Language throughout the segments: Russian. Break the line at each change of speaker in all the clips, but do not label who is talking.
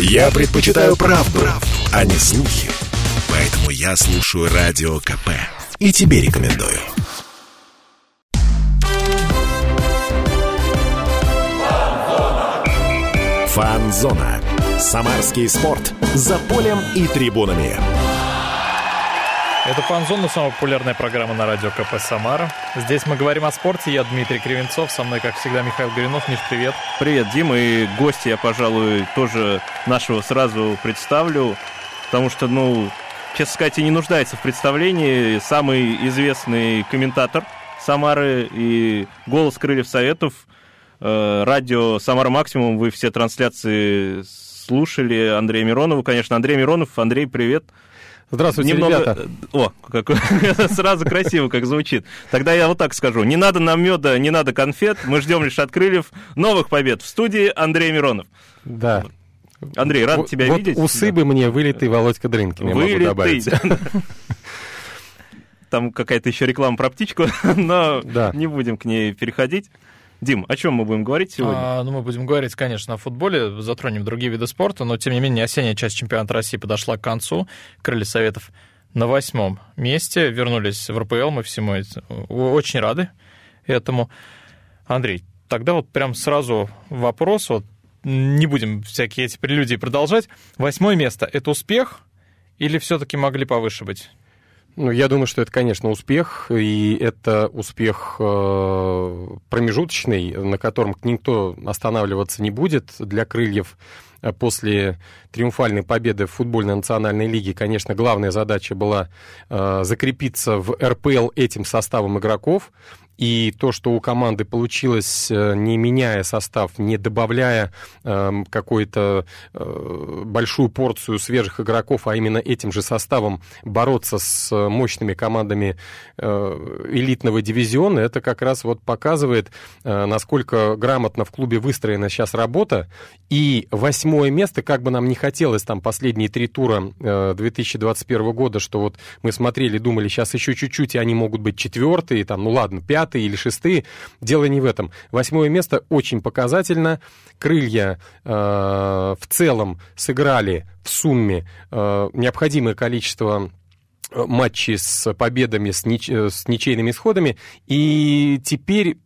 Я предпочитаю правду, правду, а не слухи. Поэтому я слушаю Радио КП. И тебе рекомендую. Фанзона. Самарский спорт. За полем и трибунами.
Это «Фанзона», самая популярная программа на радио КП «Самара». Здесь мы говорим о спорте. Я Дмитрий Кривенцов. Со мной, как всегда, Михаил Горюнов. Миш, привет.
Привет, Дима. И гостя я, пожалуй, тоже нашего сразу представлю. Потому что, ну, честно сказать, и не нуждается в представлении. Самый известный комментатор Самары и голос Крыльев Советов. Э, радио «Самара Максимум». Вы все трансляции слушали. Андрей Миронова, конечно. Андрей Миронов. Андрей, привет.
Здравствуйте,
Немного...
ребята.
О, как... сразу красиво как звучит. Тогда я вот так скажу. Не надо нам меда, не надо конфет. Мы ждем лишь от крыльев новых побед. В студии Андрей Миронов.
Да.
Андрей, рад тебя
вот
видеть.
усы бы мне вылитый Володька Дрынкин, я могу
Вылитый.
добавить.
Там какая-то еще реклама про птичку, но
Да.
не будем к ней переходить. Дим, о чем мы будем говорить сегодня?
А, ну, мы будем говорить, конечно, о футболе, затронем другие виды спорта, но, тем не менее, осенняя часть чемпионата России подошла к концу. Крылья Советов на восьмом месте, вернулись в РПЛ, мы всему очень рады этому. Андрей, тогда вот прям сразу вопрос, вот не будем всякие эти прелюдии продолжать. Восьмое место — это успех или все-таки могли повыше быть?
Ну, я думаю, что это, конечно, успех, и это успех э, промежуточный, на котором никто останавливаться не будет для крыльев. Э, После триумфальной победы в футбольной национальной лиге, конечно, главная задача была э, закрепиться в РПЛ этим составом игроков. И то, что у команды получилось, э, не меняя состав, не добавляя эм, какую-то э, большую порцию свежих игроков, а именно этим же составом бороться с э, мощными командами э, элитного дивизиона, это как раз вот показывает, э, насколько грамотно в клубе выстроена сейчас работа. И восьмое место, как бы нам не хотелось там последние три тура э, 2021 года, что вот мы смотрели, думали, сейчас еще чуть-чуть, и они могут быть четвертые, там, ну ладно, пятые или шестые. Дело не в этом. Восьмое место очень показательно. Крылья э, в целом сыграли в сумме э, необходимое количество э, матчей с победами, с, нич- э, с ничейными исходами. И теперь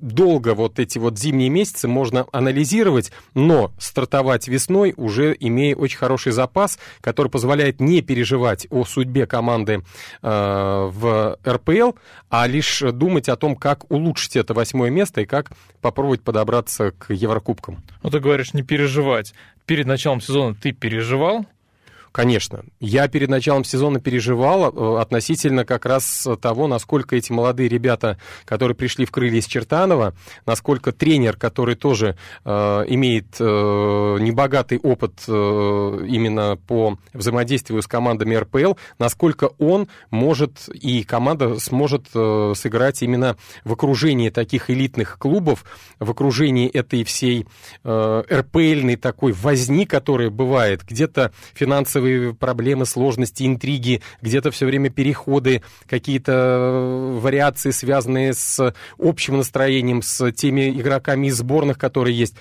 долго вот эти вот зимние месяцы можно анализировать, но стартовать весной уже имея очень хороший запас, который позволяет не переживать о судьбе команды э, в РПЛ, а лишь думать о том, как улучшить это восьмое место и как попробовать подобраться к Еврокубкам.
Ну, ты говоришь, не переживать. Перед началом сезона ты переживал?
Конечно. Я перед началом сезона переживал э, относительно как раз того, насколько эти молодые ребята, которые пришли в крылья из Чертанова, насколько тренер, который тоже э, имеет э, небогатый опыт э, именно по взаимодействию с командами РПЛ, насколько он может и команда сможет э, сыграть именно в окружении таких элитных клубов, в окружении этой всей э, РПЛьной такой возни, которая бывает, где-то финансовые проблемы, сложности, интриги, где-то все время переходы, какие-то э, вариации, связанные с общим настроением, с теми игроками из сборных, которые есть.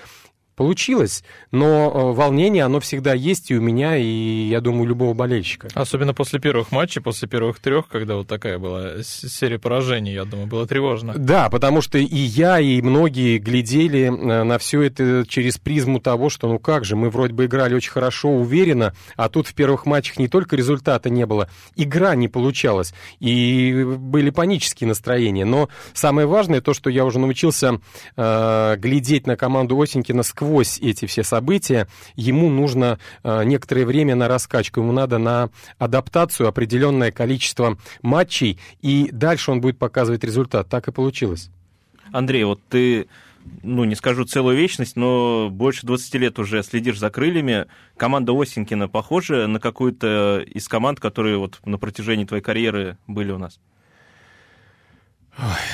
Получилось, но э, волнение, оно всегда есть и у меня, и, я думаю, у любого болельщика.
Особенно после первых матчей, после первых трех, когда вот такая была серия поражений, я думаю, было тревожно.
Да, потому что и я, и многие глядели э, на все это через призму того, что ну как же, мы вроде бы играли очень хорошо, уверенно, а тут в первых матчах не только результата не было, игра не получалась, и были панические настроения. Но самое важное, то, что я уже научился э, глядеть на команду Осенькина сквозь эти все события, ему нужно э, некоторое время на раскачку, ему надо на адаптацию определенное количество матчей, и дальше он будет показывать результат. Так и получилось.
Андрей, вот ты, ну, не скажу целую вечность, но больше 20 лет уже следишь за крыльями. Команда Осенькина похожа на какую-то из команд, которые вот на протяжении твоей карьеры были у нас?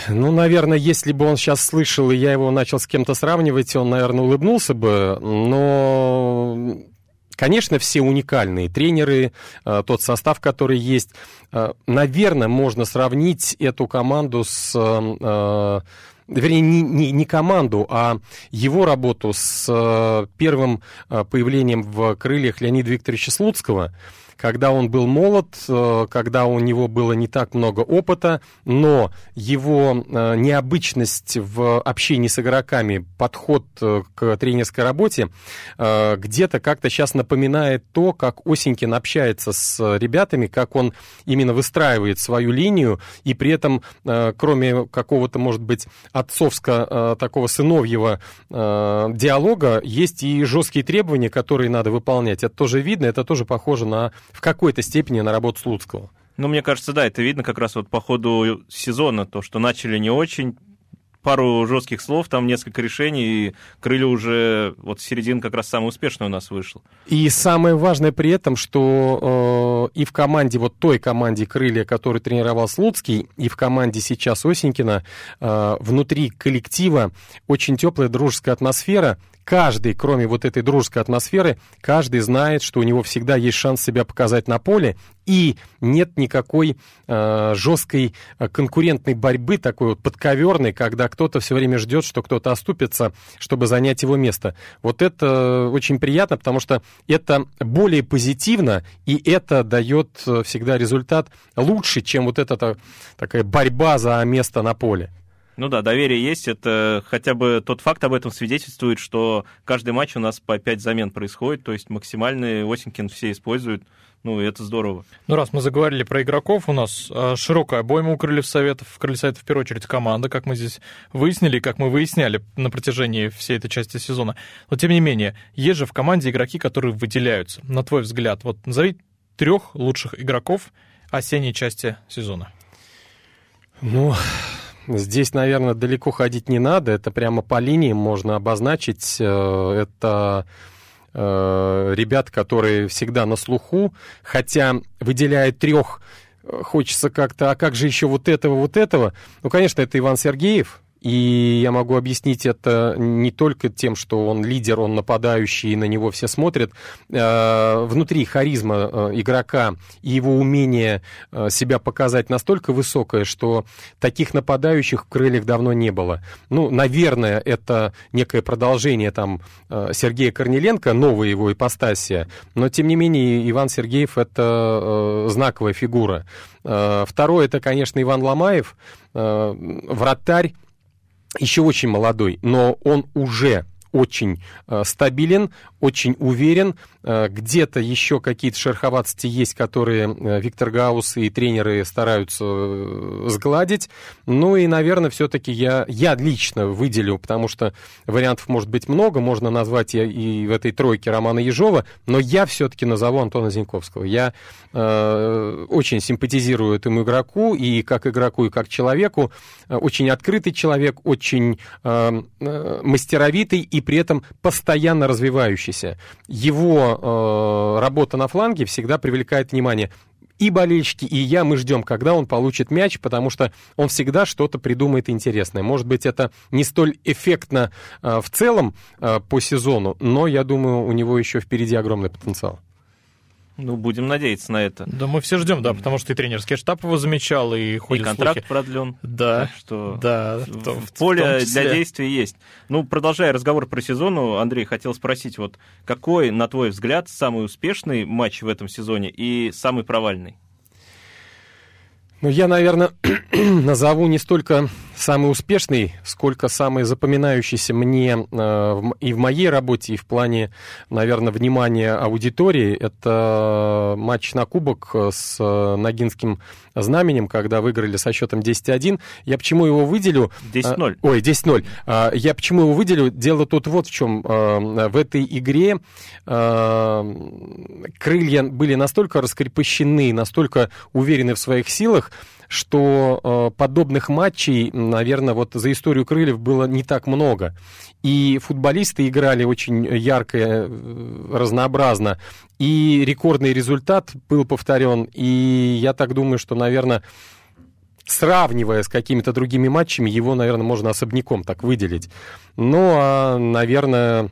Ну, наверное, если бы он сейчас слышал, и я его начал с кем-то сравнивать, он, наверное, улыбнулся бы, но... Конечно, все уникальные тренеры, э, тот состав, который есть. Э, Наверное, можно сравнить эту команду с э, вернее, не, не, не команду, а его работу с первым появлением в крыльях Леонида Викторовича Слуцкого, когда он был молод, э, когда у него было не так много опыта, но его э, необычность в общении с игроками, подход э, к тренерской работе где-то как-то сейчас напоминает то, как Осенькин общается с ребятами, как он именно выстраивает свою линию, и при этом, кроме какого-то, может быть, отцовско такого сыновьего диалога, есть и жесткие требования, которые надо выполнять. Это тоже видно, это тоже похоже на в какой-то степени на работу Слуцкого.
Ну, мне кажется, да, это видно как раз вот по ходу сезона, то, что начали не очень, пару жестких слов, там несколько решений, и крылья уже вот середин как раз самый успешный у нас вышел.
И самое важное при этом, что э, и в команде, вот той команде крылья, которую тренировал Слуцкий, и в команде сейчас Осенькина, э, внутри коллектива очень теплая дружеская атмосфера, каждый, кроме вот этой дружеской атмосферы, каждый знает, что у него всегда есть шанс себя показать на поле, и нет никакой э, жесткой э, конкурентной борьбы, такой вот подковерной, когда кто-то все время ждет, что кто-то оступится, чтобы занять его место. Вот это очень приятно, потому что это более позитивно, и это дает э, всегда результат лучше, чем вот эта такая борьба за место на поле.
Ну да, доверие есть. Это хотя бы тот факт об этом свидетельствует, что каждый матч у нас по 5 замен происходит, то есть максимальный Осенькин все используют. Ну, это здорово.
Ну, раз мы заговорили про игроков, у нас а, широкая обойма у Крыльев Советов. В Крыльев Советов, в первую очередь, команда, как мы здесь выяснили, как мы выясняли на протяжении всей этой части сезона. Но, тем не менее, есть же в команде игроки, которые выделяются. На твой взгляд, вот назови трех лучших игроков осенней части сезона.
Ну, Здесь, наверное, далеко ходить не надо. Это прямо по линии можно обозначить. Э, это э, ребят, которые всегда на слуху, хотя выделяя трех, э, хочется как-то, а как же еще вот этого, вот этого? Ну, конечно, это Иван Сергеев, и я могу объяснить это не только тем, что он лидер, он нападающий, и на него все смотрят. Э, внутри харизма э, игрока и его умение э, себя показать настолько высокое, что таких нападающих в крыльях давно не было. Ну, наверное, это некое продолжение там Сергея Корнеленко, новая его ипостасия, но, тем не менее, Иван Сергеев — это знаковая фигура. Второе — это, конечно, Иван Ломаев, вратарь, еще очень молодой, но он уже очень э, стабилен, очень уверен. Э, где-то еще какие-то шероховатости есть, которые э, Виктор Гаус и тренеры стараются э, сгладить. Ну и, наверное, все-таки я, я лично выделю, потому что вариантов может быть много, можно назвать и, и в этой тройке Романа Ежова, но я все-таки назову Антона Зиньковского. Я э, очень симпатизирую этому игроку, и как игроку, и как человеку. Очень открытый человек, очень э, мастеровитый и при этом постоянно развивающийся. Его э, работа на фланге всегда привлекает внимание и болельщики, и я, мы ждем, когда он получит мяч, потому что он всегда что-то придумает интересное. Может быть, это не столь эффектно э, в целом э, по сезону, но я думаю, у него еще впереди огромный потенциал.
Ну, будем надеяться на это.
Да, мы все ждем, да, потому что и тренерский штаб его замечал, и ходит
И контракт
слухи.
продлен.
Да,
так что
да.
В, в, в поле для действий есть. Ну, продолжая разговор про сезон, Андрей, хотел спросить, вот какой, на твой взгляд, самый успешный матч в этом сезоне и самый провальный?
Ну, я, наверное, назову не столько самый успешный, сколько самый запоминающийся мне э, и в моей работе, и в плане, наверное, внимания аудитории. Это матч на кубок с э, Ногинским знаменем, когда выиграли со счетом 10-1. Я почему его выделю?
10-0.
Э, ой, 10-0. Э, я почему его выделю? Дело тут вот в чем. Э, в этой игре э, крылья были настолько раскрепощены, настолько уверены в своих силах, что э, подобных матчей, наверное, вот за историю крыльев было не так много. И футболисты играли очень ярко, э, разнообразно. И рекордный результат был повторен. И я так думаю, что, наверное, сравнивая с какими-то другими матчами, его, наверное, можно особняком так выделить. Ну, а, наверное,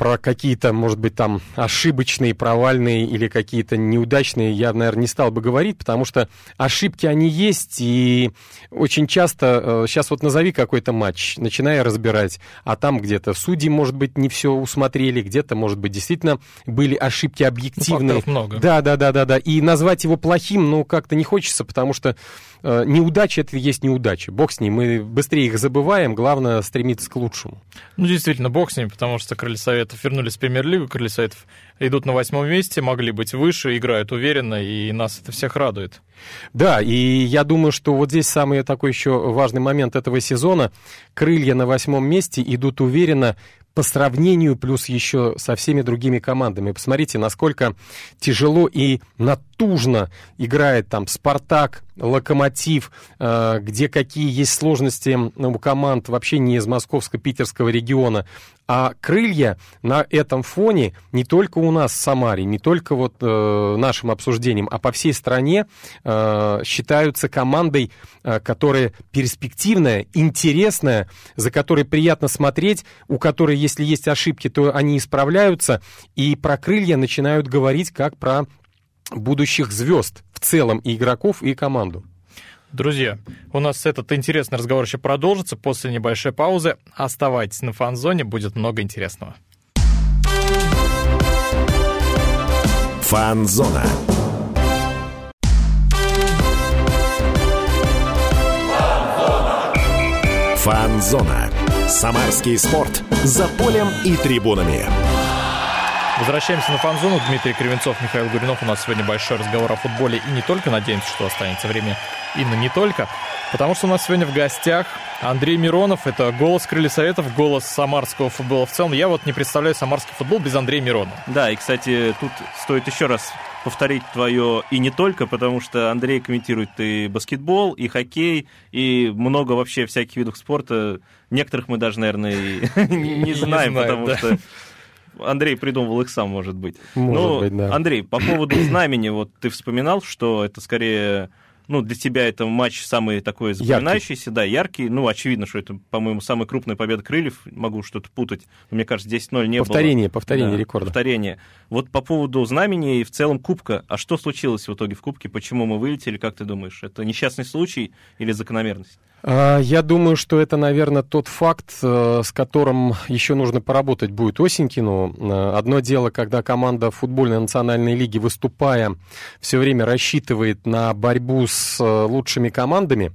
про какие-то, может быть, там ошибочные, провальные или какие-то неудачные я, наверное, не стал бы говорить, потому что ошибки они есть, и очень часто, сейчас э, вот назови какой-то матч, начиная разбирать, а там где-то судьи, может быть, не все усмотрели, где-то, может быть, действительно были ошибки объективные.
Ну, много.
Да, да, да, да, да. И назвать его плохим, ну, как-то не хочется, потому что э, неудача это есть неудача. Бог с ней, мы быстрее их забываем, главное стремиться к лучшему.
Ну, действительно, бог с ним, потому что Крылья Советов вернулись в Премьер-лигу, Крылья Советов идут на восьмом месте, могли быть выше, играют уверенно, и нас это всех радует.
Да, и я думаю, что вот здесь самый такой еще важный момент этого сезона. Крылья на восьмом месте идут уверенно, по сравнению плюс еще со всеми другими командами. Посмотрите, насколько тяжело и натужно играет там «Спартак», «Локомотив», э, где какие есть сложности у команд вообще не из московско-питерского региона. А крылья на этом фоне не только у нас в Самаре, не только вот э, нашим обсуждением, а по всей стране э, считаются командой, э, которая перспективная, интересная, за которой приятно смотреть, у которой, если есть ошибки, то они исправляются, и про крылья начинают говорить как про будущих звезд в целом и игроков, и команду.
Друзья, у нас этот интересный разговор еще продолжится после небольшой паузы. Оставайтесь на фан-зоне, будет много интересного.
Фан-зона. Фан-зона. Самарский спорт. За полем и трибунами.
Возвращаемся на фан-зону. Дмитрий Кривенцов, Михаил Гуринов. У нас сегодня большой разговор о футболе. И не только, надеемся, что останется время и на не только. Потому что у нас сегодня в гостях Андрей Миронов. Это голос Крылья Советов, голос самарского футбола в целом. Я вот не представляю самарский футбол без Андрея Миронова.
Да, и, кстати, тут стоит еще раз повторить твое и не только, потому что Андрей комментирует и баскетбол, и хоккей, и много вообще всяких видов спорта. Некоторых мы даже, наверное, не знаем, потому что Андрей придумывал их сам, может быть.
Может
ну,
быть, да.
Андрей, по поводу знамени, вот ты вспоминал, что это скорее ну, для тебя это матч самый такой запоминающийся, яркий. да, яркий. Ну, очевидно, что это, по-моему, самая крупная победа крыльев. Могу что-то путать. Но, мне кажется, 10-0 не
повторение,
было.
Повторение, повторение
да,
рекорда.
Повторение. Вот по поводу знамени и в целом Кубка. А что случилось в итоге в Кубке? Почему мы вылетели, как ты думаешь? Это несчастный случай или закономерность?
А, я думаю, что это, наверное, тот факт, э, с которым еще нужно поработать будет Осенькину. Э, одно дело, когда команда футбольной национальной лиги, выступая, все время рассчитывает на борьбу с э, лучшими командами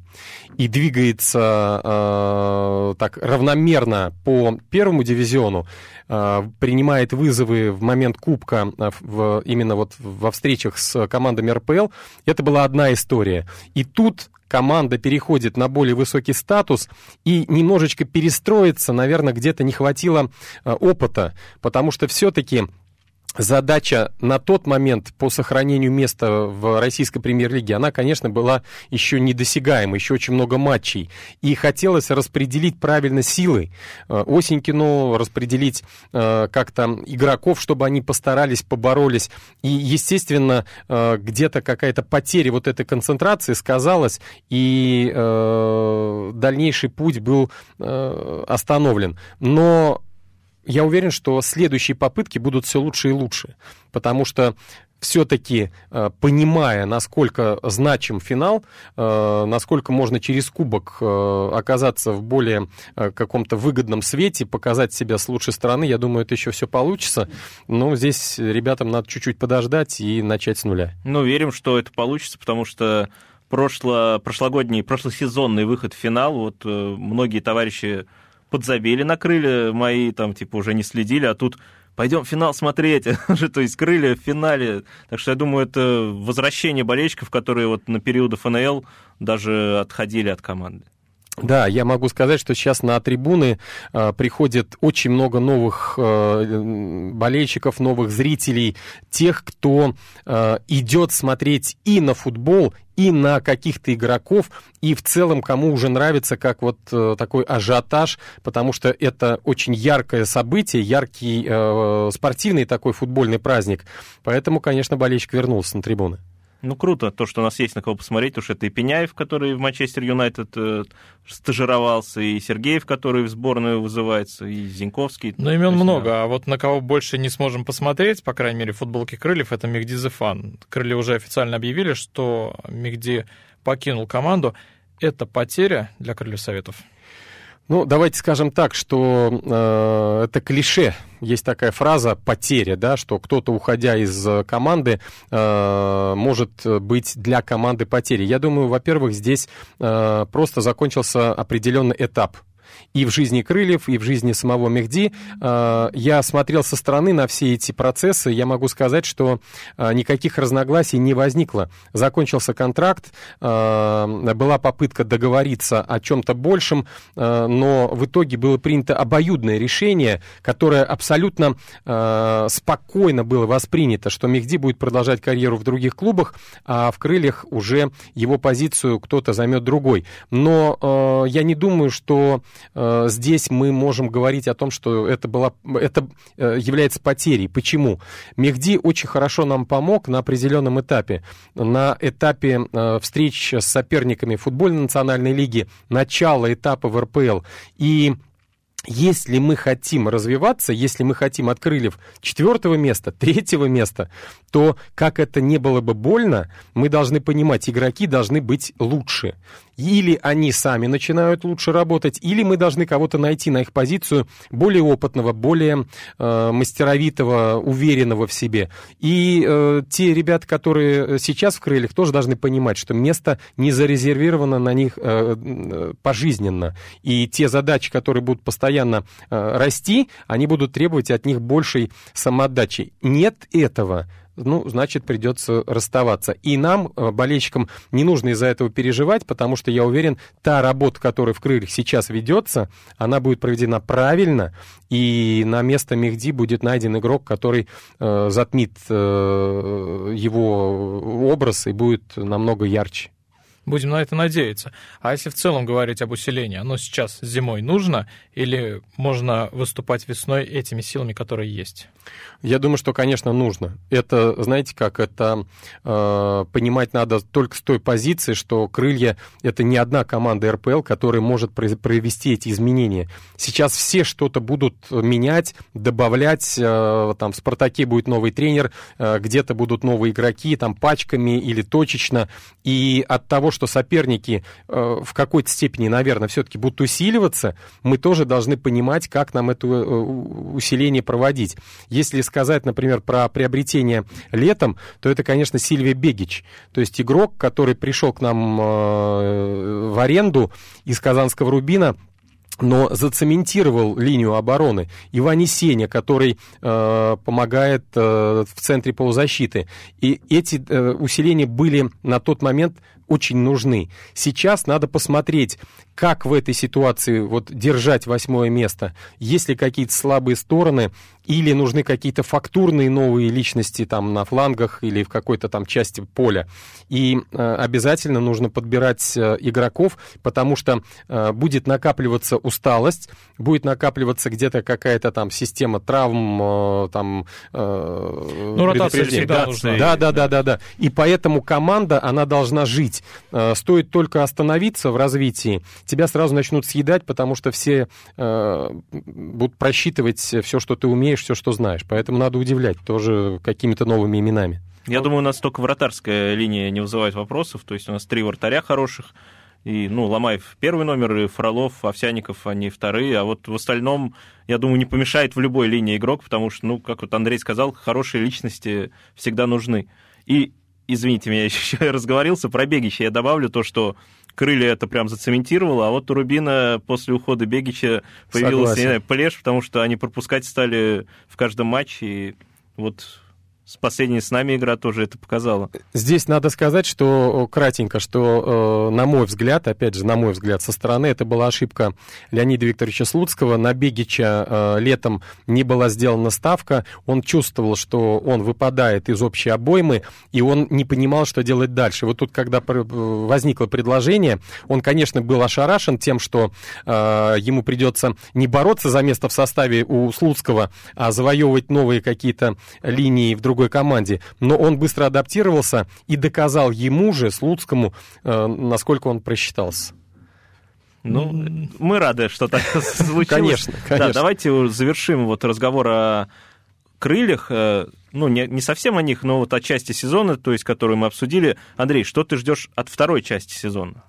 и двигается э, так равномерно по первому дивизиону, э, принимает вызовы в момент Кубка в, именно вот во встречах с командами РПЛ, это была одна история. И тут команда переходит на более высокий статус и немножечко перестроиться, наверное, где-то не хватило э, опыта, потому что все-таки задача на тот момент по сохранению места в российской премьер-лиге, она, конечно, была еще недосягаема, еще очень много матчей. И хотелось распределить правильно силы. Э, Осенькину распределить э, как-то игроков, чтобы они постарались, поборолись. И, естественно, э, где-то какая-то потеря вот этой концентрации сказалась, и дальнейший путь был остановлен. Но я уверен, что следующие попытки будут все лучше и лучше, потому что все-таки, э, понимая, насколько значим финал, э, насколько можно через кубок э, оказаться в более каком-то выгодном свете, показать себя с лучшей стороны, я думаю, это еще все получится. Но здесь ребятам надо чуть-чуть подождать и начать с нуля.
Ну, верим, что это получится, потому что прошло, прошлогодний, прошлосезонный выход в финал, вот многие товарищи подзабили на крылья мои, там, типа, уже не следили, а тут пойдем финал смотреть, то есть крылья в финале. Так что я думаю, это возвращение болельщиков, которые вот на периоды ФНЛ даже отходили от команды.
Да, я могу сказать, что сейчас на трибуны э, приходит очень много новых э, болельщиков, новых зрителей, тех, кто э, идет смотреть и на футбол, и на каких-то игроков, и в целом кому уже нравится как вот э, такой ажиотаж, потому что это очень яркое событие, яркий э, спортивный такой футбольный праздник. Поэтому, конечно, болельщик вернулся на трибуны.
Ну, круто, то, что у нас есть на кого посмотреть, потому что это и Пеняев, который в Манчестер Юнайтед э, стажировался, и Сергеев, который в сборную вызывается, и Зиньковский.
Ну, имен есть, много, да. а вот на кого больше не сможем посмотреть, по крайней мере, футболки Крыльев, это Мехди Зефан. Крылья уже официально объявили, что Мехди покинул команду. Это потеря для Крыльев Советов?
Ну, давайте скажем так, что э, это клише. Есть такая фраза «потеря», да, что кто-то, уходя из команды, э, может быть для команды потерей. Я думаю, во-первых, здесь э, просто закончился определенный этап и в жизни Крыльев, и в жизни самого Мехди. А, я смотрел со стороны на все эти процессы, я могу сказать, что а, никаких разногласий не возникло. Закончился контракт, а, была попытка договориться о чем-то большем, но в итоге было принято обоюдное решение, которое абсолютно спокойно было воспринято, что Мехди будет продолжать карьеру в других клубах, а в Крыльях уже его позицию кто-то займет другой. Но я не думаю, что Э, здесь мы можем говорить о том, что это, была, это э, является потерей. Почему? Мехди очень хорошо нам помог на определенном этапе. На этапе э, встреч с соперниками футбольной национальной лиги, начала этапа в РПЛ. И если мы хотим развиваться, если мы хотим от крыльев четвертого места, третьего места, то, как это не было бы больно, мы должны понимать, игроки должны быть лучше. Или они сами начинают лучше работать, или мы должны кого-то найти на их позицию более опытного, более э, мастеровитого, уверенного в себе. И э, те ребята, которые сейчас в крыльях, тоже должны понимать, что место не зарезервировано на них э, э, пожизненно. И те задачи, которые будут постоянно э, расти, они будут требовать от них большей самоотдачи. Нет этого ну, значит, придется расставаться. И нам, э, болельщикам, не нужно из-за этого переживать, потому что, я уверен, та работа, которая в крыльях сейчас ведется, она будет проведена правильно, и на место Мехди будет найден игрок, который э, затмит э, его образ и будет намного ярче.
Будем на это надеяться. А если в целом говорить об усилении, оно сейчас зимой нужно или можно выступать весной этими силами, которые есть?
Я думаю, что, конечно, нужно. Это, знаете как, это э, понимать надо только с той позиции, что крылья — это не одна команда РПЛ, которая может провести эти изменения. Сейчас все что-то будут менять, добавлять, э, там в «Спартаке» будет новый тренер, э, где-то будут новые игроки, там пачками или точечно, и от того, что соперники э, в какой-то степени, наверное, все-таки будут усиливаться, мы тоже должны понимать, как нам это э, усиление проводить. Если сказать, например, про приобретение летом, то это, конечно, Сильвия Бегич. То есть игрок, который пришел к нам э, в аренду из Казанского Рубина, но зацементировал линию обороны. Ивани Сеня, который э, помогает э, в центре полузащиты. И эти э, усиления были на тот момент очень нужны. Сейчас надо посмотреть, как в этой ситуации вот держать восьмое место. Есть ли какие-то слабые стороны, или нужны какие-то фактурные новые личности там на флангах или в какой-то там части поля. И э, обязательно нужно подбирать э, игроков, потому что э, будет накапливаться усталость, будет накапливаться где-то какая-то там система травм, э, там...
Э, ну, ротация всегда
да, нужна. Да, да, да, да, да. И поэтому команда, она должна жить. Э, стоит только остановиться в развитии, тебя сразу начнут съедать, потому что все э, будут просчитывать все, что ты умеешь, все, что знаешь. Поэтому надо удивлять тоже какими-то новыми именами.
Я думаю, у нас только вратарская линия не вызывает вопросов. То есть у нас три вратаря хороших. И, ну, Ломаев первый номер, и Фролов, Овсяников, они вторые. А вот в остальном, я думаю, не помешает в любой линии игрок, потому что, ну, как вот Андрей сказал, хорошие личности всегда нужны. И, извините меня, еще разговорился, про Бегича. Я добавлю то, что крылья это прям зацементировало, а вот у Рубина после ухода Бегича появился не знаю, плешь, потому что они пропускать стали в каждом матче, и вот с последней с нами игра тоже это показала.
Здесь надо сказать, что кратенько, что, э, на мой взгляд, опять же, на мой взгляд, со стороны, это была ошибка Леонида Викторовича Слуцкого. На Бегича э, летом не была сделана ставка. Он чувствовал, что он выпадает из общей обоймы, и он не понимал, что делать дальше. Вот тут, когда возникло предложение, он, конечно, был ошарашен тем, что э, ему придется не бороться за место в составе у Слуцкого, а завоевывать новые какие-то линии в другом другой команде, но он быстро адаптировался и доказал ему же, Слуцкому, э, насколько он просчитался.
Ну, мы рады, что так случилось.
Конечно, конечно.
Да, давайте завершим вот разговор о крыльях, э, ну, не, не совсем о них, но вот о части сезона, то есть, которую мы обсудили. Андрей, что ты ждешь от второй части сезона?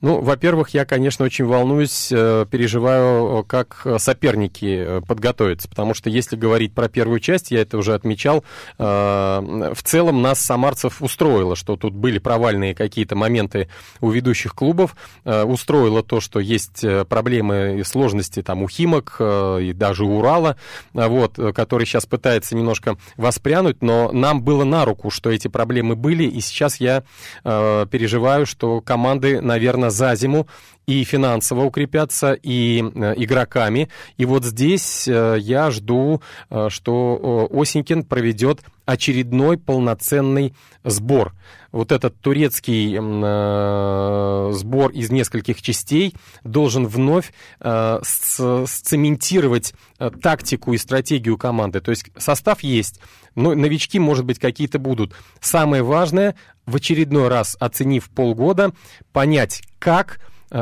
Ну, во-первых, я, конечно, очень волнуюсь, э, переживаю, как соперники э, подготовятся, потому что если говорить про первую часть, я это уже отмечал, э, в целом нас, самарцев, устроило, что тут были провальные какие-то моменты у ведущих клубов, устроило то, что есть проблемы и сложности там у Химок и даже у Урала, вот, который сейчас пытается немножко воспрянуть, но нам было на руку, что эти проблемы были, и сейчас я переживаю, что команды, наверное, за зиму и финансово укрепятся, и э, игроками. И вот здесь э, я жду, э, что Осенькин проведет очередной полноценный сбор. Вот этот турецкий э, сбор из нескольких частей должен вновь э, сцементировать тактику и стратегию команды. То есть состав есть, но новички, может быть, какие-то будут. Самое важное, в очередной раз, оценив полгода, понять, как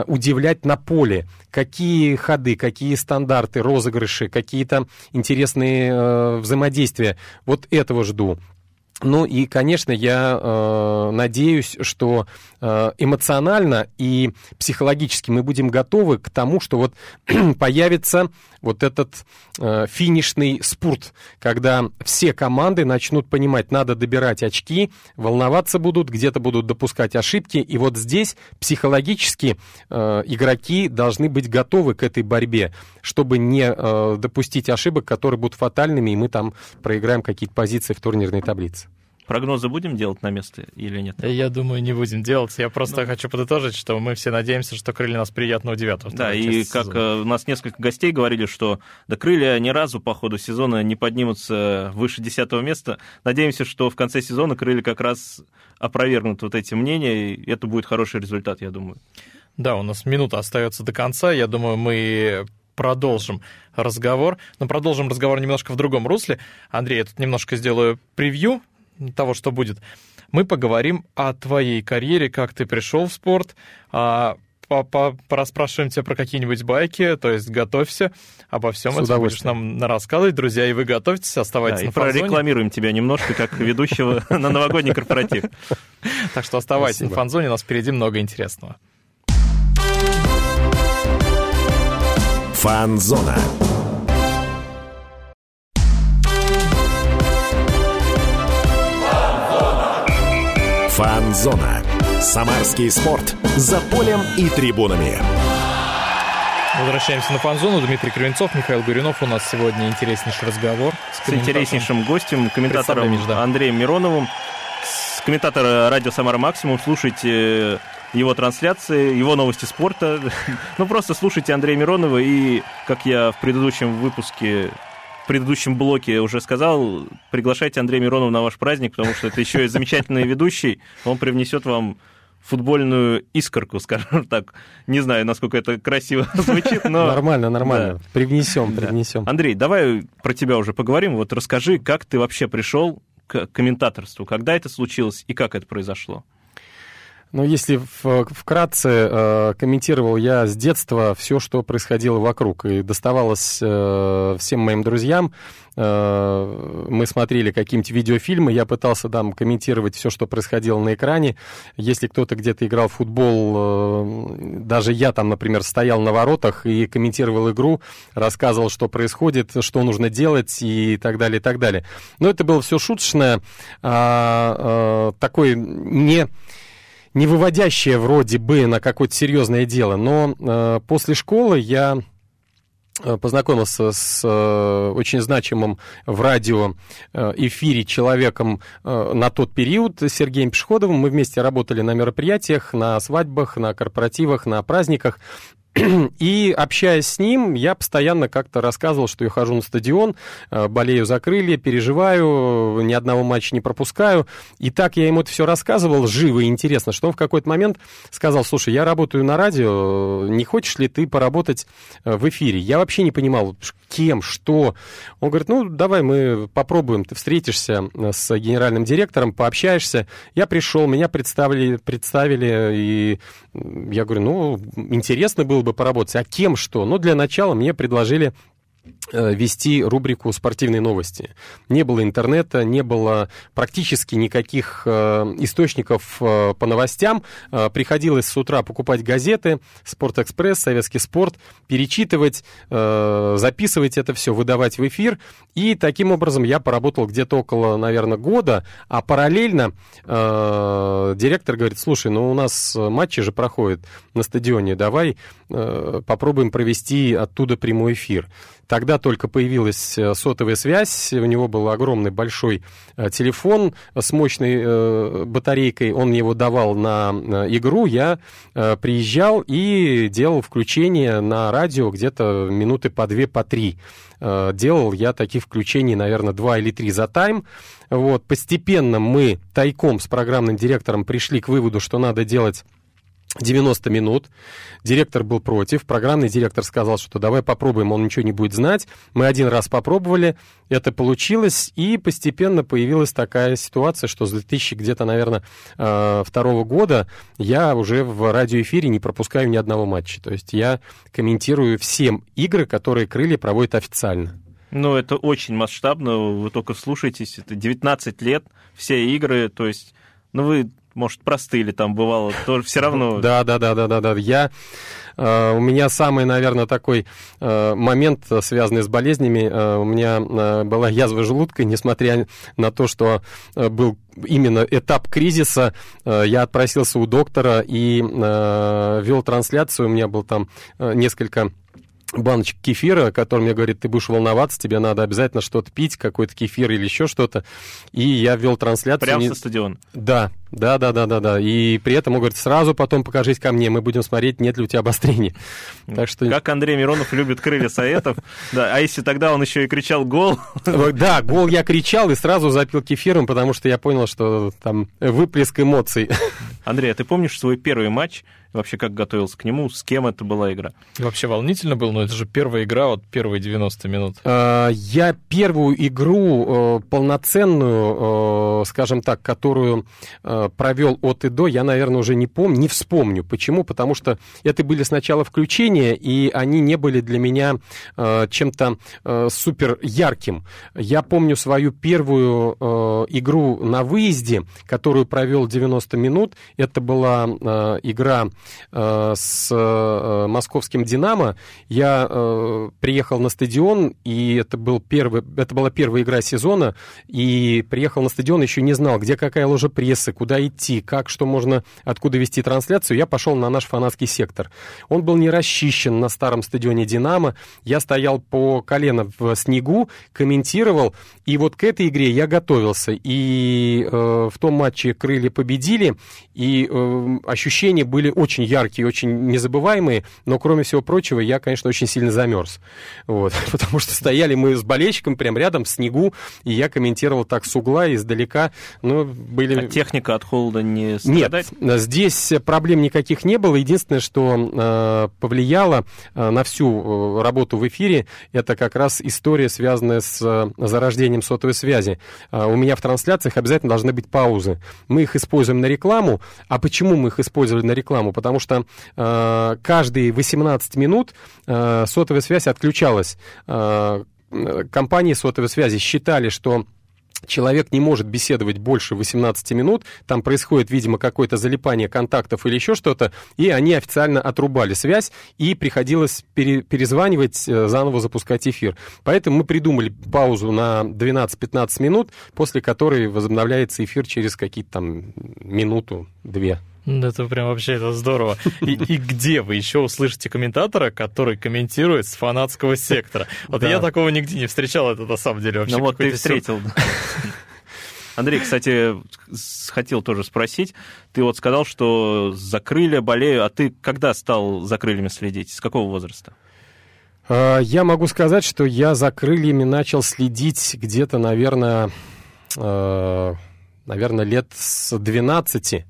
удивлять на поле. Какие ходы, какие стандарты, розыгрыши, какие-то интересные э, взаимодействия. Вот этого жду. Ну и, конечно, я э, надеюсь, что э, эмоционально и психологически мы будем готовы к тому, что вот появится вот этот э, финишный спорт, когда все команды начнут понимать, надо добирать очки, волноваться будут, где-то будут допускать ошибки, и вот здесь психологически э, игроки должны быть готовы к этой борьбе, чтобы не э, допустить ошибок, которые будут фатальными, и мы там проиграем какие-то позиции в турнирной таблице.
Прогнозы будем делать на место или нет?
Я думаю, не будем делать. Я просто ну. хочу подытожить, что мы все надеемся, что крылья нас приятно удивят.
Да, и как сезона. Э, у нас несколько гостей говорили, что да крылья ни разу по ходу сезона не поднимутся выше десятого места. Надеемся, что в конце сезона крылья как раз опровергнут вот эти мнения, и это будет хороший результат, я думаю.
Да, у нас минута остается до конца. Я думаю, мы продолжим разговор. Но продолжим разговор немножко в другом русле. Андрей, я тут немножко сделаю превью того, что будет, мы поговорим о твоей карьере, как ты пришел в спорт, а, пораспрашиваем тебя про какие-нибудь байки, то есть готовься, обо всем это будешь нам рассказывать, друзья, и вы готовьтесь, оставайтесь да, на и
фанзоне. прорекламируем тебя немножко, как ведущего на новогодний корпоратив.
Так что оставайтесь на фанзоне, у нас впереди много интересного.
Фанзона. Фанзона. Самарский спорт. За полем и трибунами.
Возвращаемся на фан-зону. Дмитрий Кривенцов, Михаил Гуринов. У нас сегодня интереснейший разговор
с, с интереснейшим гостем, комментатором Андреем Мироновым. С комментатора радио «Самара Максимум». Слушайте его трансляции, его новости спорта. ну, просто слушайте Андрея Миронова. И, как я в предыдущем выпуске в предыдущем блоке уже сказал, приглашайте Андрея Миронова на ваш праздник, потому что это еще и замечательный ведущий. Он привнесет вам футбольную искорку, скажем так. Не знаю, насколько это красиво звучит, но...
Нормально, нормально. Да. Привнесем, привнесем.
Да. Андрей, давай про тебя уже поговорим. Вот расскажи, как ты вообще пришел к комментаторству, когда это случилось и как это произошло?
Ну, если вкратце, э, комментировал я с детства все, что происходило вокруг, и доставалось э, всем моим друзьям. Э, мы смотрели какие-нибудь видеофильмы, я пытался там комментировать все, что происходило на экране. Если кто-то где-то играл в футбол, даже я там, например, стоял на воротах и комментировал игру, рассказывал, что происходит, что нужно делать и так далее, и так далее. Но это было все шуточное, а, такой не не выводящее вроде бы на какое-то серьезное дело, но э, после школы я э, познакомился с э, очень значимым в радио э, эфире человеком э, на тот период, Сергеем Пешходовым. Мы вместе работали на мероприятиях, на свадьбах, на корпоративах, на праздниках. И общаясь с ним, я постоянно как-то рассказывал, что я хожу на стадион, э, болею за крылья, переживаю, ни одного матча не пропускаю. И так я ему это все рассказывал, живо и интересно, что он в какой-то момент сказал, слушай, я работаю на радио, не хочешь ли ты поработать э, в эфире? Я вообще не понимал, кем, что. Он говорит, ну, давай мы попробуем, ты встретишься э, с генеральным директором, пообщаешься. Я пришел, меня представили, представили, и я говорю, ну, интересно было бы поработать. А кем что? Ну, для начала мне предложили вести рубрику «Спортивные новости». Не было интернета, не было практически никаких э, источников э, по новостям. Э, приходилось с утра покупать газеты, «Спортэкспресс», «Советский спорт», перечитывать, э, записывать это все, выдавать в эфир. И таким образом я поработал где-то около, наверное, года, а параллельно э, директор говорит, слушай, ну у нас матчи же проходят на стадионе, давай э, попробуем провести оттуда прямой эфир. Тогда только появилась э, сотовая связь, у него был огромный большой э, телефон с мощной э, батарейкой, он мне его давал на игру, я приезжал и делал включение на радио где-то минуты по две, по три. Делал я таких включений, наверное, два или три за тайм. Вот, постепенно мы тайком с программным директором пришли к выводу, что надо делать 90 минут. Директор был против. Программный директор сказал, что давай попробуем, он ничего не будет знать. Мы один раз попробовали, это получилось, и постепенно появилась такая ситуация, что с 2000 где-то, наверное, э, второго года я уже в радиоэфире не пропускаю ни одного матча. То есть я комментирую все игры, которые крылья проводят официально.
Ну, это очень масштабно, вы только слушаетесь, это 19 лет, все игры, то есть, ну, вы может, простыли там бывало, тоже все равно.
Да, да, да, да, да, да. Я Uh, у меня самый, наверное, такой uh, момент, связанный с болезнями. У меня была язва желудка, несмотря на то, что был именно этап кризиса. Я отпросился у доктора и вел трансляцию. У меня был там несколько баночек кефира, который мне говорит, ты будешь волноваться, тебе надо обязательно что-то пить, какой-то кефир или еще что-то. И я вел трансляцию.
Прямо со стадиона?
Да, да, да, да, да, да. И при этом он говорит, сразу потом покажись ко мне, мы будем смотреть, нет ли у тебя обострений.
Так что... Как Андрей Миронов любит крылья советов. Да, а если тогда он еще и кричал гол?
Да, гол я кричал и сразу запил кефиром, потому что я понял, что там выплеск эмоций.
Андрей, а ты помнишь свой первый матч вообще как готовился к нему, с кем это была игра?
Вообще волнительно было, но это же первая игра, вот первые 90 минут.
А, я первую игру э, полноценную, э, скажем так, которую э, провел от и до, я, наверное, уже не помню, не вспомню. Почему? Потому что это были сначала включения, и они не были для меня чем-то супер ярким. Я помню свою первую игру на выезде, которую провел 90 минут. Это была игра с э, московским «Динамо». Я э, приехал на стадион, и это, был первый, это была первая игра сезона, и приехал на стадион, еще не знал, где какая ложа прессы, куда идти, как, что можно, откуда вести трансляцию. Я пошел на наш фанатский сектор. Он был не расчищен на старом стадионе «Динамо». Я стоял по колено в снегу, комментировал, и вот к этой игре я готовился. И э, в том матче «Крылья» победили, и э, ощущения были очень очень яркие, очень незабываемые, но, кроме всего прочего, я, конечно, очень сильно замерз. Вот, потому что стояли мы с болельщиком прямо рядом в снегу, и я комментировал так с угла, издалека. Но были...
А техника от холода не страдает?
Нет, здесь проблем никаких не было. Единственное, что э, повлияло э, на всю э, работу в эфире, это как раз история, связанная с э, зарождением сотовой связи. Э, у меня в трансляциях обязательно должны быть паузы. Мы их используем на рекламу. А почему мы их использовали на рекламу? Потому что э, каждые 18 минут э, сотовая связь отключалась. Э, компании сотовой связи считали, что человек не может беседовать больше 18 минут, там происходит, видимо, какое-то залипание контактов или еще что-то, и они официально отрубали связь, и приходилось пере, перезванивать, э, заново запускать эфир. Поэтому мы придумали паузу на 12-15 минут, после которой возобновляется эфир через какие-то там минуту-две.
Это прям вообще это здорово. И, и где вы еще услышите комментатора, который комментирует с фанатского сектора? Вот да. я такого нигде не встречал, это на самом деле вообще.
Ну вот ты встретил. Андрей, кстати, хотел тоже спросить. Ты вот сказал, что за крылья болею, а ты когда стал за крыльями следить? С какого возраста?
А, я могу сказать, что я за крыльями начал следить где-то, наверное, а, наверное, лет с 12.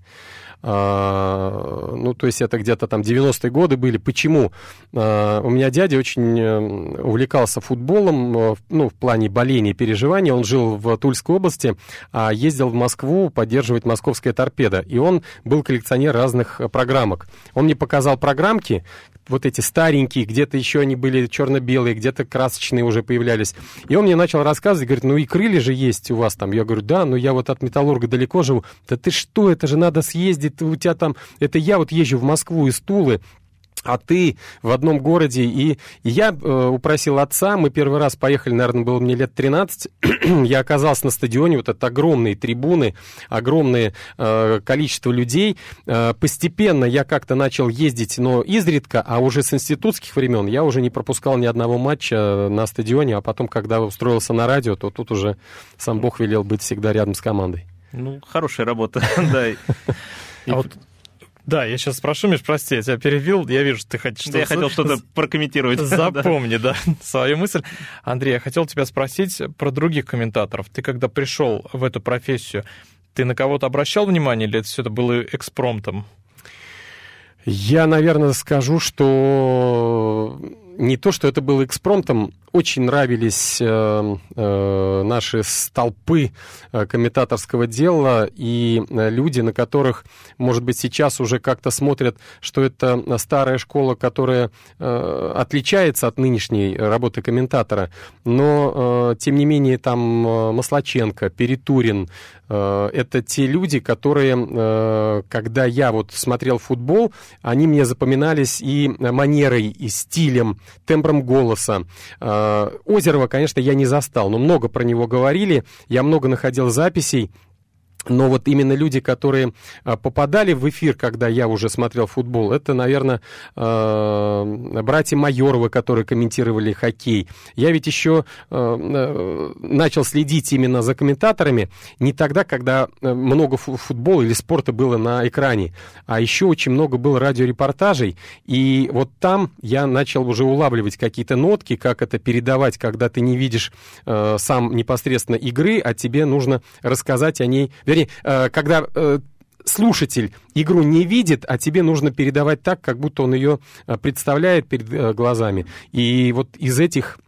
А, ну, то есть это где-то там 90-е годы были. Почему? А, у меня дядя очень э, увлекался футболом, э, ну, в плане боления и переживаний. Он жил в Тульской области, а ездил в Москву поддерживать московская торпеда. И он был коллекционер разных э, программок. Он мне показал программки, вот эти старенькие, где-то еще они были черно-белые, где-то красочные уже появлялись. И он мне начал рассказывать, говорит, ну и крылья же есть у вас там. Я говорю, да, но я вот от Металлурга далеко живу. Да ты что, это же надо съездить, у тебя там... Это я вот езжу в Москву из Тулы, а ты в одном городе. И, и я э, упросил отца, мы первый раз поехали, наверное, было мне лет 13, я оказался на стадионе, вот это огромные трибуны, огромное э, количество людей. Э, постепенно я как-то начал ездить, но изредка, а уже с институтских времен я уже не пропускал ни одного матча на стадионе, а потом, когда устроился на радио, то тут уже сам Бог велел быть всегда рядом с командой.
Ну, хорошая работа, да.
А вот да, я сейчас спрошу, Миш, прости, я тебя перевел, я вижу, что ты хочешь
что-то... я хотел что-то прокомментировать.
Запомни, да, свою мысль. Андрей, я хотел тебя спросить про других комментаторов. Ты когда пришел в эту профессию, ты на кого-то обращал внимание или это все это было экспромтом?
Я, наверное, скажу, что не то, что это было экспромтом, очень нравились э, э, наши столпы э, комментаторского дела и люди, на которых, может быть, сейчас уже как-то смотрят, что это старая школа, которая отличается от нынешней работы комментатора, но, тем не менее, там Маслаченко, Перетурин, это те люди, которые, когда я вот смотрел футбол, они мне запоминались и манерой, и стилем, тембром голоса, Озерова, конечно, я не застал, но много про него говорили, я много находил записей, но вот именно люди, которые а, попадали в эфир, когда я уже смотрел футбол, это, наверное, э, братья Майоровы, которые комментировали хоккей. Я ведь еще э, начал следить именно за комментаторами не тогда, когда много футбола или спорта было на экране, а еще очень много было радиорепортажей. И вот там я начал уже улавливать какие-то нотки, как это передавать, когда ты не видишь сам непосредственно игры, а тебе нужно рассказать о ней вернее, э, когда э, слушатель игру не видит, а тебе нужно передавать так, как будто он ее э, представляет перед глазами. И вот из этих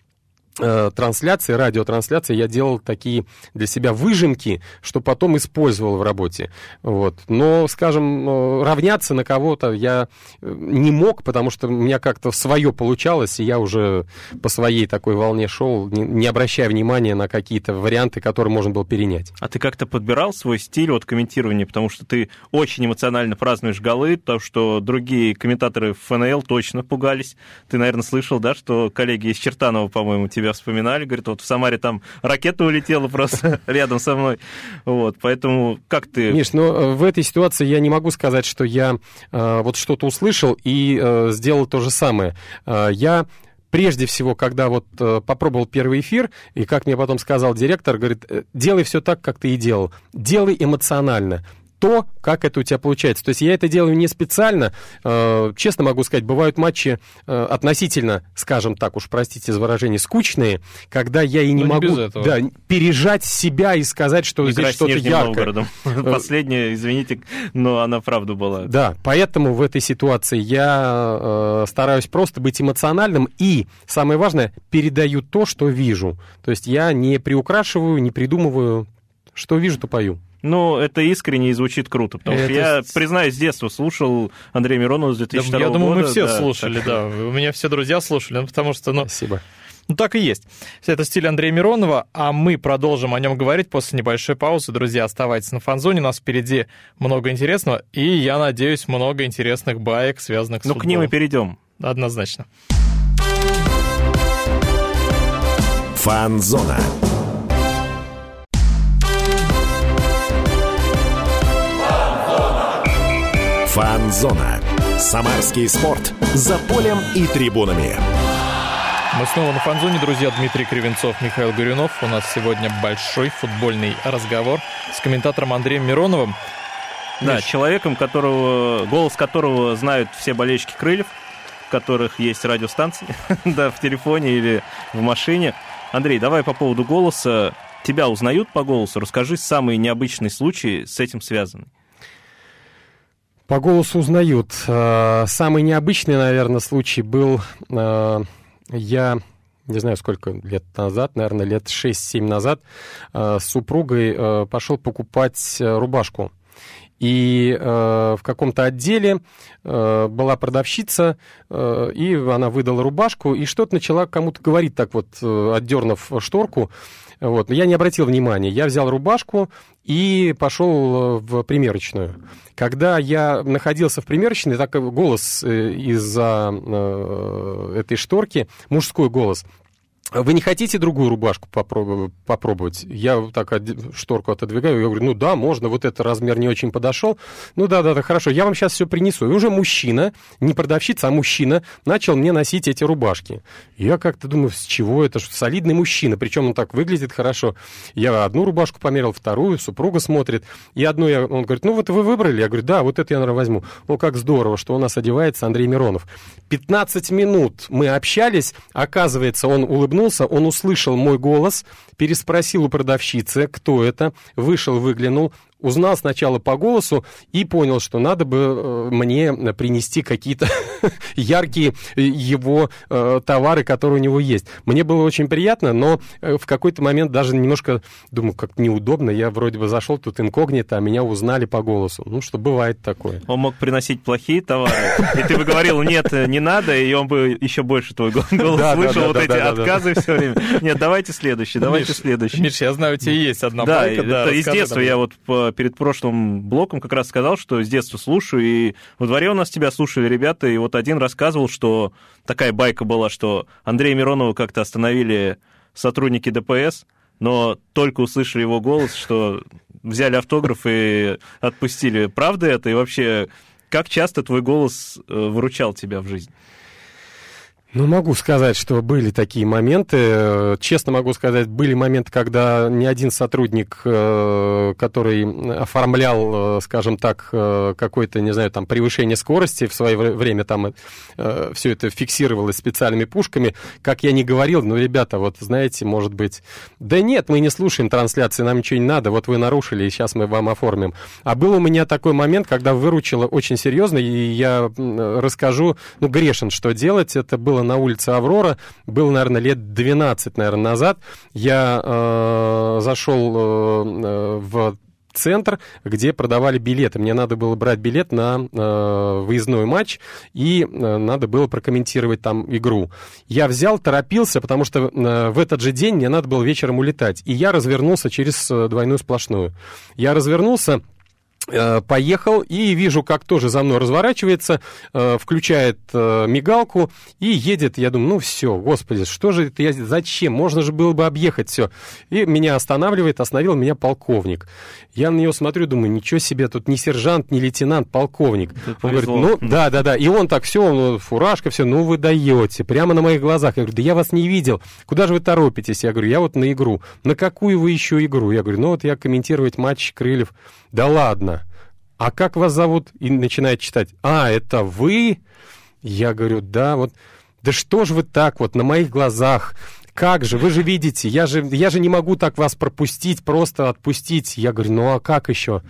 трансляции, радиотрансляции я делал такие для себя выжимки, что потом использовал в работе. Вот. Но, скажем, э, равняться на кого-то я э, не мог, потому что у меня как-то свое получалось, и я уже по своей такой волне шел, не обращая внимания на какие-то варианты, которые можно было перенять.
А ты как-то подбирал свой стиль от комментирования, потому что ты очень эмоционально празднуешь голы, то, что другие комментаторы ФНЛ точно пугались. Ты, наверное, слышал, да, что коллеги из Чертанова, по-моему, тебя тебя вспоминали, говорит, вот в Самаре там ракета улетела просто рядом со мной. Вот, поэтому как ты...
Миш, ну э, в этой ситуации я не могу сказать, что я э, вот что-то услышал и э, сделал то же самое. Э, я прежде всего, когда вот э, попробовал первый эфир, и как мне потом сказал директор, говорит, «Э, делай все так, как ты и делал. Делай эмоционально то, как это у тебя получается. То есть я это делаю не специально. Э, честно могу сказать, бывают матчи э, относительно, скажем так уж, простите за выражение, скучные, когда я и не но могу не да, пережать себя и сказать, что
Игра
здесь что-то яркое.
Э, Последняя, извините, но она правда была.
Да, поэтому в этой ситуации я стараюсь просто быть эмоциональным и, самое важное, передаю то, что вижу. То есть я не приукрашиваю, не придумываю, что вижу, то пою.
Ну, это искренне и звучит круто, потому это... что я, признаюсь, с детства слушал Андрея Миронова с 2002
да,
я
думаю,
года.
мы все да, слушали, так... да. У меня все друзья слушали, ну, потому что... Ну...
Спасибо.
Ну, так и есть. Это стиль Андрея Миронова, а мы продолжим о нем говорить после небольшой паузы. Друзья, оставайтесь на фанзоне, у нас впереди много интересного, и, я надеюсь, много интересных баек, связанных с Ну,
к ним и перейдем.
Однозначно.
Фанзона. Фанзона. Самарский спорт. За полем и трибунами.
Мы снова на фанзоне, друзья. Дмитрий Кривенцов, Михаил Горюнов. У нас сегодня большой футбольный разговор с комментатором Андреем Мироновым.
Да, Миш... человеком, которого, голос которого знают все болельщики крыльев, у которых есть радиостанции, да, в телефоне или в машине. Андрей, давай по поводу голоса. Тебя узнают по голосу. Расскажи самые необычные случаи с этим связанные.
По голосу узнают. Э, самый необычный, наверное, случай был э, я не знаю, сколько лет назад, наверное, лет 6-7 назад, э, с супругой пошел покупать рубашку. И э, в каком-то отделе э, была продавщица, э, и она выдала рубашку, и что-то начала кому-то говорить так вот, э, отдернув шторку. Вот. Но я не обратил внимания. Я взял рубашку и пошел в примерочную. Когда я находился в примерочной, так голос э, из-за э, этой шторки, мужской голос, вы не хотите другую рубашку попробовать? Я так шторку отодвигаю, я говорю, ну да, можно, вот этот размер не очень подошел. Ну да, да, да, хорошо, я вам сейчас все принесу. И уже мужчина, не продавщица, а мужчина, начал мне носить эти рубашки. Я как-то думаю, с чего это? Солидный мужчина, причем он так выглядит хорошо. Я одну рубашку померил, вторую, супруга смотрит. И одну я, он говорит, ну вот вы выбрали? Я говорю, да, вот это я, наверное, возьму. Ну как здорово, что у нас одевается Андрей Миронов. 15 минут мы общались, оказывается, он улыбнулся улыбнулся, он услышал мой голос, переспросил у продавщицы, кто это, вышел, выглянул, узнал сначала по голосу и понял, что надо бы э, мне принести какие-то яркие его э, товары, которые у него есть. Мне было очень приятно, но э, в какой-то момент даже немножко, думаю, как неудобно, я вроде бы зашел тут инкогнито, а меня узнали по голосу. Ну, что бывает такое.
Он мог приносить плохие товары, и ты бы говорил, нет, не надо, и он бы еще больше твой голос слышал, вот эти отказы все время. Нет, давайте следующий, давайте следующий.
Миш, я знаю, у тебя есть одна
байка. Да, из детства я вот перед прошлым блоком как раз сказал, что с детства слушаю, и во дворе у нас тебя слушали ребята, и вот один рассказывал, что такая байка была, что Андрея Миронова как-то остановили сотрудники ДПС, но только услышали его голос, что взяли автограф и отпустили. Правда это? И вообще, как часто твой голос э, выручал тебя в жизни?
Ну, могу сказать, что были такие моменты. Честно могу сказать, были моменты, когда ни один сотрудник, э, который оформлял, э, скажем так, э, какое-то, не знаю, там, превышение скорости, в свое время там все это фиксировалось специальными пушками, как я не говорил, ну, ребята, вот, знаете, может быть, да нет, мы не слушаем трансляции, нам ничего не надо, вот вы нарушили, и сейчас мы вам оформим. А был у меня такой момент, когда выручило очень серьезно, и я расскажу, ну, грешен, что делать, это было на улице Аврора, было, наверное, лет 12, наверное, назад. Я э, зашел э, в центр, где продавали билеты. Мне надо было брать билет на э, выездной матч, и э, надо было прокомментировать там игру. Я взял, торопился, потому что э, в этот же день мне надо было вечером улетать. И я развернулся через э, двойную сплошную. Я развернулся, Э, поехал и вижу, как тоже за мной разворачивается, э, включает э, мигалку и едет. Я думаю, ну все, господи, что же это я, зачем? Можно же было бы объехать все. И меня останавливает, остановил меня полковник. Я на него смотрю, думаю, ничего себе, тут не сержант, не лейтенант, полковник. Он говорит, ну да, да, да. И он так, все, фуражка, все, ну вы даете, прямо на моих глазах. Я говорю, да я вас не видел, куда же вы торопитесь? Я говорю, я вот на игру. На какую вы еще игру? Я говорю, ну вот я комментировать матч Крыльев. Да ладно а как вас зовут? И начинает читать, а, это вы? Я говорю, да, вот, да что ж вы так вот на моих глазах? Как же, вы же видите, я же, я же не могу так вас пропустить, просто отпустить. Я говорю, ну а как еще?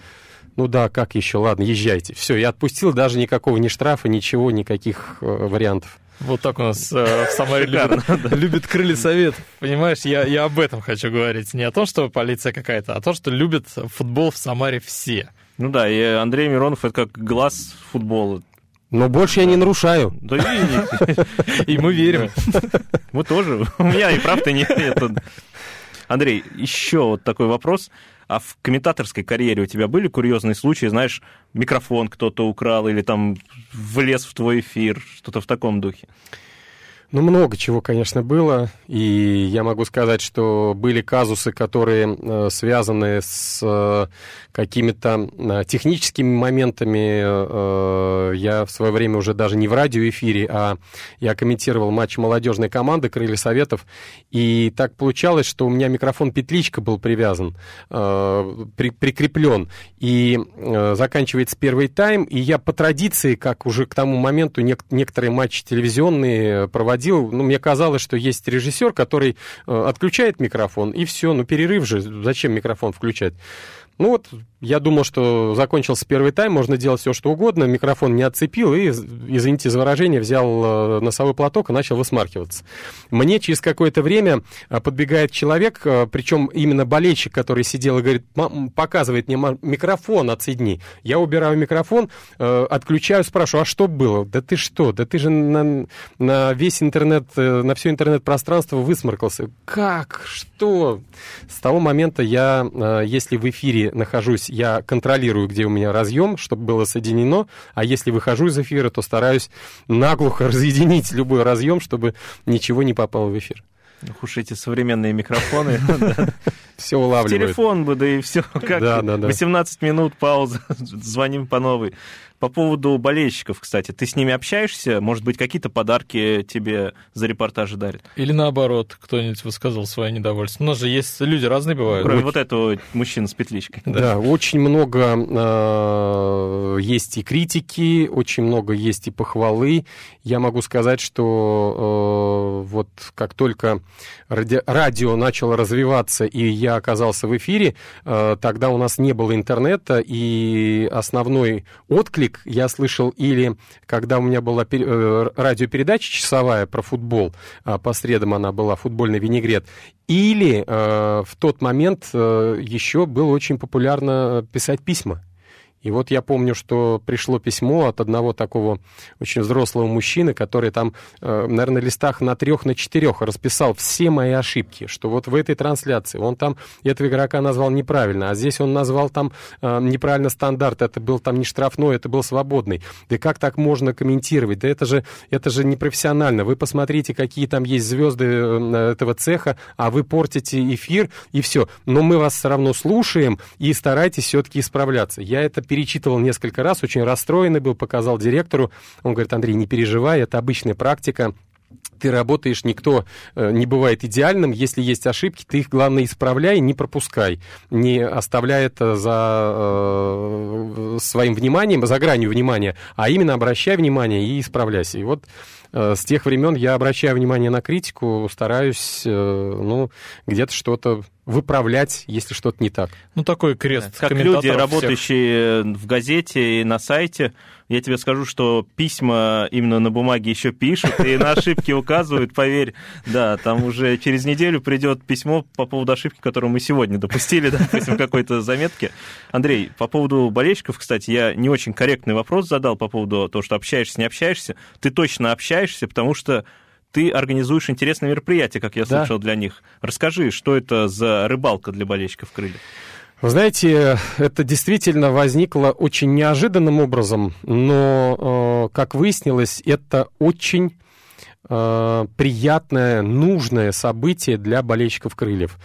Ну да, как еще? Ладно, езжайте. Все, я отпустил, даже никакого ни штрафа, ничего, никаких э, вариантов.
Вот так у нас э, в Самаре любят, любят крылья совет. Понимаешь, я, я об этом хочу говорить. Не о том, что полиция какая-то, а о том, что любят футбол в Самаре все.
Ну да, и Андрей Миронов это как глаз футбола.
Но больше я не нарушаю.
Да и, и мы верим. Мы тоже. У меня и правда нет. Андрей, еще вот такой вопрос. А в комментаторской карьере у тебя были курьезные случаи, знаешь, микрофон кто-то украл или там влез в твой эфир, что-то в таком духе?
Ну, много чего, конечно, было. И я могу сказать, что были казусы, которые э, связаны с э, какими-то э, техническими моментами. Э, я в свое время уже даже не в радиоэфире, а я комментировал матч молодежной команды «Крылья Советов». И так получалось, что у меня микрофон-петличка был привязан, э, при, прикреплен. И э, заканчивается первый тайм, и я по традиции, как уже к тому моменту нек- некоторые матчи телевизионные проводил, проводил, ну, мне казалось, что есть режиссер, который э, отключает микрофон, и все, ну, перерыв же, зачем микрофон включать? Ну вот, я думал, что закончился первый тайм, можно делать все, что угодно, микрофон не отцепил и, извините за выражение, взял э, носовой платок и начал высмаркиваться. Мне через какое-то время э, подбегает человек, э, причем именно болельщик, который сидел и говорит, показывает мне микрофон отсоедини. Я убираю микрофон, отключаю, спрашиваю, а что было? Да ты что? Да ты же на, на весь интернет, на все интернет-пространство высморкался. Как? Что? С того момента я, если в эфире нахожусь, я контролирую, где у меня разъем, чтобы было соединено, а если выхожу из эфира, то стараюсь наглухо разъединить любой разъем, чтобы ничего не попало в эфир.
Ух уж эти современные микрофоны.
Все улавливает.
Телефон бы, да и все. Как 18 минут пауза, звоним по новой. По поводу болельщиков, кстати, ты с ними общаешься? Может быть, какие-то подарки тебе за репортажи дарят?
Или наоборот, кто-нибудь высказал свое недовольство. У нас же есть люди разные бывают.
Кроме вот этого мужчины с петличкой.
Да, да очень много э, есть и критики, очень много есть и похвалы. Я могу сказать, что э, вот как только ради, радио начало развиваться, и я оказался в эфире, э, тогда у нас не было интернета, и основной отклик отклик я слышал или когда у меня была э, радиопередача часовая про футбол, а по средам она была «Футбольный винегрет», или э, в тот момент э, еще было очень популярно писать письма. И вот я помню, что пришло письмо от одного такого очень взрослого мужчины, который там, э, наверное, листах на трех, на четырех расписал все мои ошибки, что вот в этой трансляции он там этого игрока назвал неправильно, а здесь он назвал там э, неправильно стандарт, это был там не штрафной, это был свободный. Да как так можно комментировать? Да это же, это же непрофессионально. Вы посмотрите, какие там есть звезды э, этого цеха, а вы портите эфир, и все. Но мы вас все равно слушаем, и старайтесь все-таки исправляться. Я это перечитывал несколько раз, очень расстроенный был, показал директору. Он говорит, Андрей, не переживай, это обычная практика, ты работаешь, никто э, не бывает идеальным. Если есть ошибки, ты их, главное, исправляй, не пропускай. Не оставляй это за э, своим вниманием, за гранью внимания, а именно обращай внимание и исправляйся. И вот с тех времен я обращаю внимание на критику, стараюсь, э, ну, где-то что-то выправлять, если что-то не так.
Ну, такой крест.
Как люди, работающие всех. в газете и на сайте, я тебе скажу, что письма именно на бумаге еще пишут и на ошибки указывают, поверь. Да, там уже через неделю придет письмо по поводу ошибки, которую мы сегодня допустили, допустим, в какой-то заметке. Андрей, по поводу болельщиков, кстати, я не очень корректный вопрос задал по поводу того, что общаешься, не общаешься. Ты точно общаешься, потому что ты организуешь интересные мероприятия, как я да. слышал, для них. Расскажи, что это за рыбалка для болельщиков крыльев?
Вы знаете, это действительно возникло очень неожиданным образом, но, э, как выяснилось, это очень э, приятное, нужное событие для болельщиков крыльев.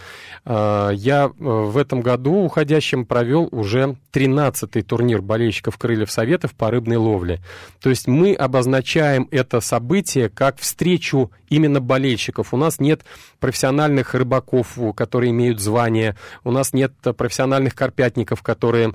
Э, я э, в этом году уходящем провел уже 13-й турнир болельщиков крыльев Советов по рыбной ловле. То есть мы обозначаем это событие как встречу именно болельщиков. У нас нет профессиональных рыбаков, которые имеют звание, у нас нет профессиональных карпятников, которые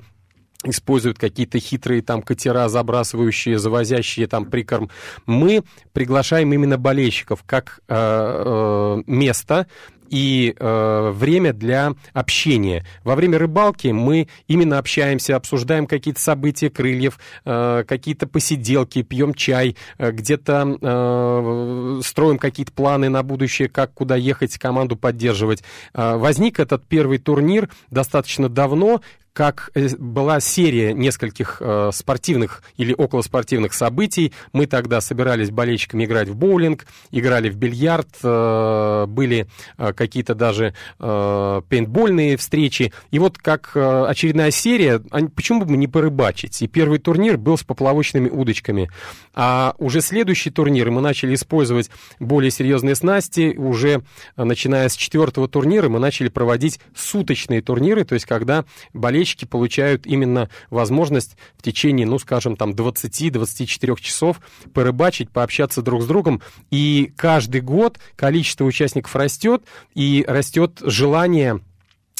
используют какие-то хитрые там катера, забрасывающие, завозящие там прикорм. Мы приглашаем именно болельщиков как э, э, место, и э, время для общения. Во время рыбалки мы именно общаемся, обсуждаем какие-то события крыльев, э, какие-то посиделки, пьем чай, э, где-то э, строим какие-то планы на будущее, как куда ехать, команду поддерживать. Э, возник этот первый турнир достаточно давно, как э, была серия нескольких э, спортивных или околоспортивных событий. Мы тогда собирались болельщиками играть в боулинг, играли в бильярд, э, были какие-то даже пейнтбольные встречи. И вот как очередная серия, почему бы не порыбачить? И первый турнир был с поплавочными удочками. А уже следующий турнир мы начали использовать более серьезные снасти. Уже начиная с четвертого турнира мы начали проводить суточные турниры, то есть когда болельщики получают именно возможность в течение, ну, скажем, там 20-24 часов порыбачить, пообщаться друг с другом. И каждый год количество участников растет, и растет желание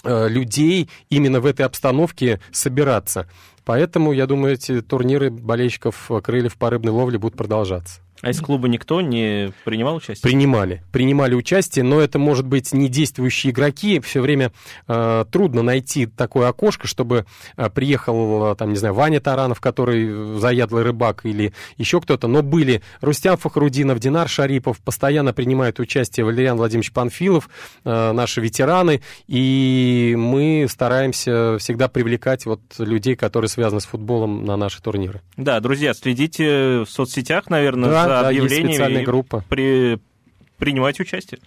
э, людей именно в этой обстановке собираться. Поэтому, я думаю, эти турниры болельщиков крыльев по рыбной ловле будут продолжаться.
А из клуба никто не принимал участие?
Принимали. Принимали участие, но это, может быть, не действующие игроки. Все время э, трудно найти такое окошко, чтобы э, приехал, там, не знаю, Ваня Таранов, который заядлый рыбак, или еще кто-то. Но были Рустям Фахрудинов, Динар Шарипов, постоянно принимают участие Валериан Владимирович Панфилов, э, наши ветераны. И мы стараемся всегда привлекать вот людей, которые связаны с футболом на наши турниры.
Да, друзья, следите в соцсетях, наверное, да да, объявлениями
группа.
При, принимать участие.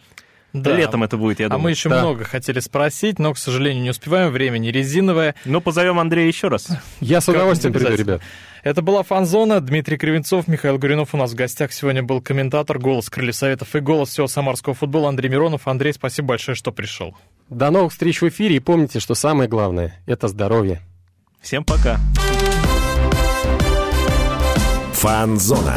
Да. Летом это будет, я думаю.
А мы еще
да.
много хотели спросить, но, к сожалению, не успеваем. Время не резиновое.
Ну, позовем Андрея еще раз.
Я с удовольствием приду, ребят.
Это была Фанзона. Дмитрий Кривенцов, Михаил Гуринов у нас в гостях. Сегодня был комментатор, голос Крыльев Советов и голос всего самарского футбола Андрей Миронов. Андрей, спасибо большое, что пришел.
До новых встреч в эфире. И помните, что самое главное – это здоровье.
Всем пока.
Фанзона.